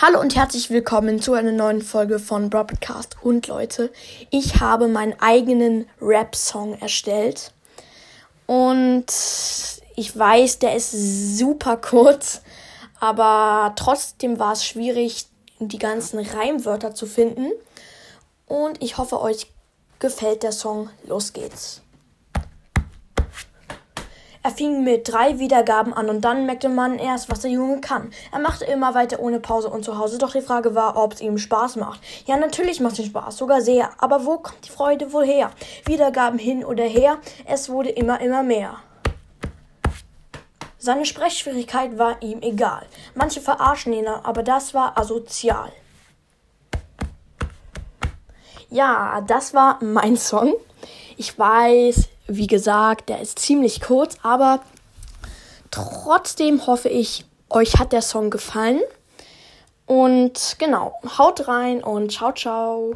Hallo und herzlich willkommen zu einer neuen Folge von Broadcast. Und Leute, ich habe meinen eigenen Rap-Song erstellt. Und ich weiß, der ist super kurz, aber trotzdem war es schwierig, die ganzen Reimwörter zu finden. Und ich hoffe, euch gefällt der Song. Los geht's. Er fing mit drei Wiedergaben an und dann merkte man erst, was der Junge kann. Er machte immer weiter ohne Pause und zu Hause, doch die Frage war, ob es ihm Spaß macht. Ja, natürlich macht es Spaß, sogar sehr. Aber wo kommt die Freude wohl her? Wiedergaben hin oder her, es wurde immer, immer mehr. Seine Sprechschwierigkeit war ihm egal. Manche verarschen ihn, aber das war asozial. Ja, das war mein Song. Ich weiß, wie gesagt, der ist ziemlich kurz, aber trotzdem hoffe ich, euch hat der Song gefallen. Und genau, haut rein und ciao, ciao.